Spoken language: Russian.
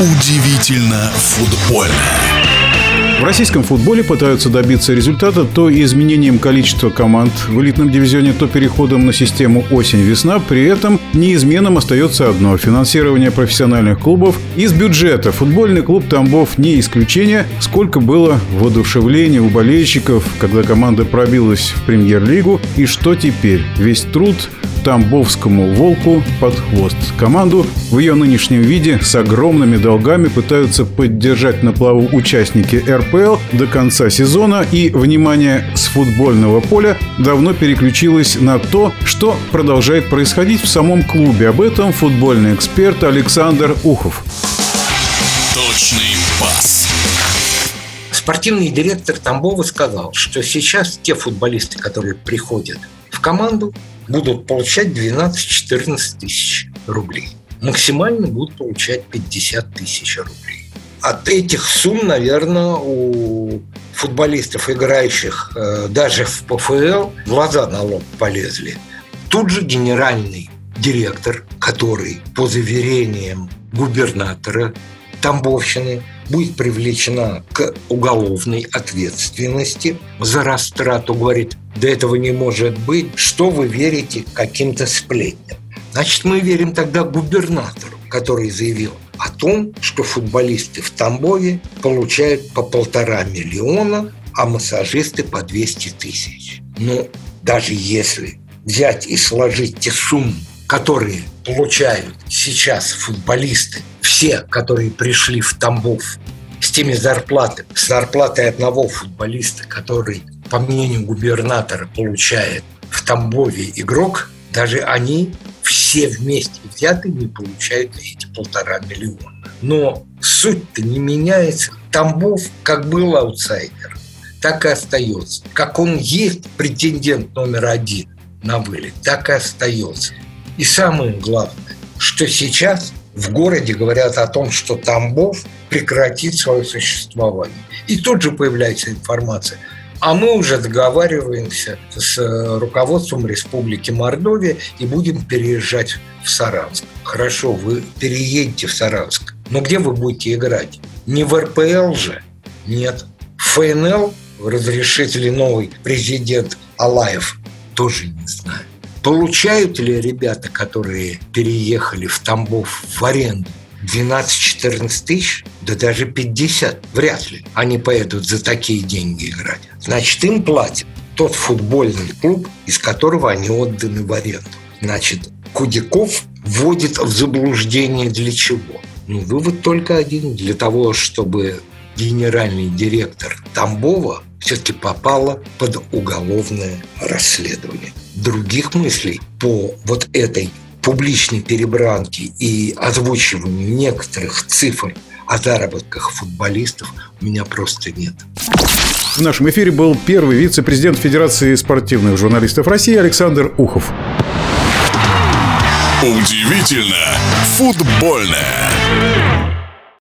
Удивительно футбольно. В российском футболе пытаются добиться результата то изменением количества команд в элитном дивизионе, то переходом на систему осень-весна. При этом неизменным остается одно – финансирование профессиональных клубов из бюджета. Футбольный клуб Тамбов не исключение. Сколько было воодушевления у болельщиков, когда команда пробилась в премьер-лигу. И что теперь? Весь труд Тамбовскому «Волку» под хвост. Команду в ее нынешнем виде с огромными долгами пытаются поддержать на плаву участники РПЛ до конца сезона. И, внимание, с футбольного поля давно переключилось на то, что продолжает происходить в самом клубе. Об этом футбольный эксперт Александр Ухов. Точный пас. Спортивный директор Тамбова сказал, что сейчас те футболисты, которые приходят в команду, будут получать 12-14 тысяч рублей. Максимально будут получать 50 тысяч рублей. От этих сумм, наверное, у футболистов, играющих э, даже в ПФЛ, глаза на лоб полезли. Тут же генеральный директор, который по заверениям губернатора Тамбовщины будет привлечена к уголовной ответственности за растрату, говорит, да этого не может быть, что вы верите каким-то сплетням? Значит, мы верим тогда губернатору, который заявил о том, что футболисты в Тамбове получают по полтора миллиона, а массажисты по 200 тысяч. Ну, даже если взять и сложить те суммы, которые получают сейчас футболисты, все, которые пришли в Тамбов с теми зарплатами, с зарплатой одного футболиста, который, по мнению губернатора, получает в Тамбове игрок, даже они все вместе взятые не получают эти полтора миллиона. Но суть-то не меняется. Тамбов как был аутсайдер, так и остается. Как он есть претендент номер один на вылет, так и остается. И самое главное, что сейчас в городе говорят о том, что Тамбов прекратит свое существование. И тут же появляется информация. А мы уже договариваемся с э, руководством Республики Мордовия и будем переезжать в Саранск. Хорошо, вы переедете в Саранск. Но где вы будете играть? Не в РПЛ же? Нет. В ФНЛ разрешит ли новый президент Алаев? Тоже не знаю. Получают ли ребята, которые переехали в Тамбов в аренду, 12-14 тысяч, да даже 50, вряд ли. Они поедут за такие деньги играть. Значит, им платят тот футбольный клуб, из которого они отданы в аренду. Значит, Кудяков вводит в заблуждение для чего? Ну, вывод только один. Для того, чтобы генеральный директор Тамбова все-таки попала под уголовное расследование. Других мыслей по вот этой публичной перебранке и озвучиванию некоторых цифр о заработках футболистов у меня просто нет. В нашем эфире был первый вице-президент Федерации спортивных журналистов России Александр Ухов. Удивительно футбольное.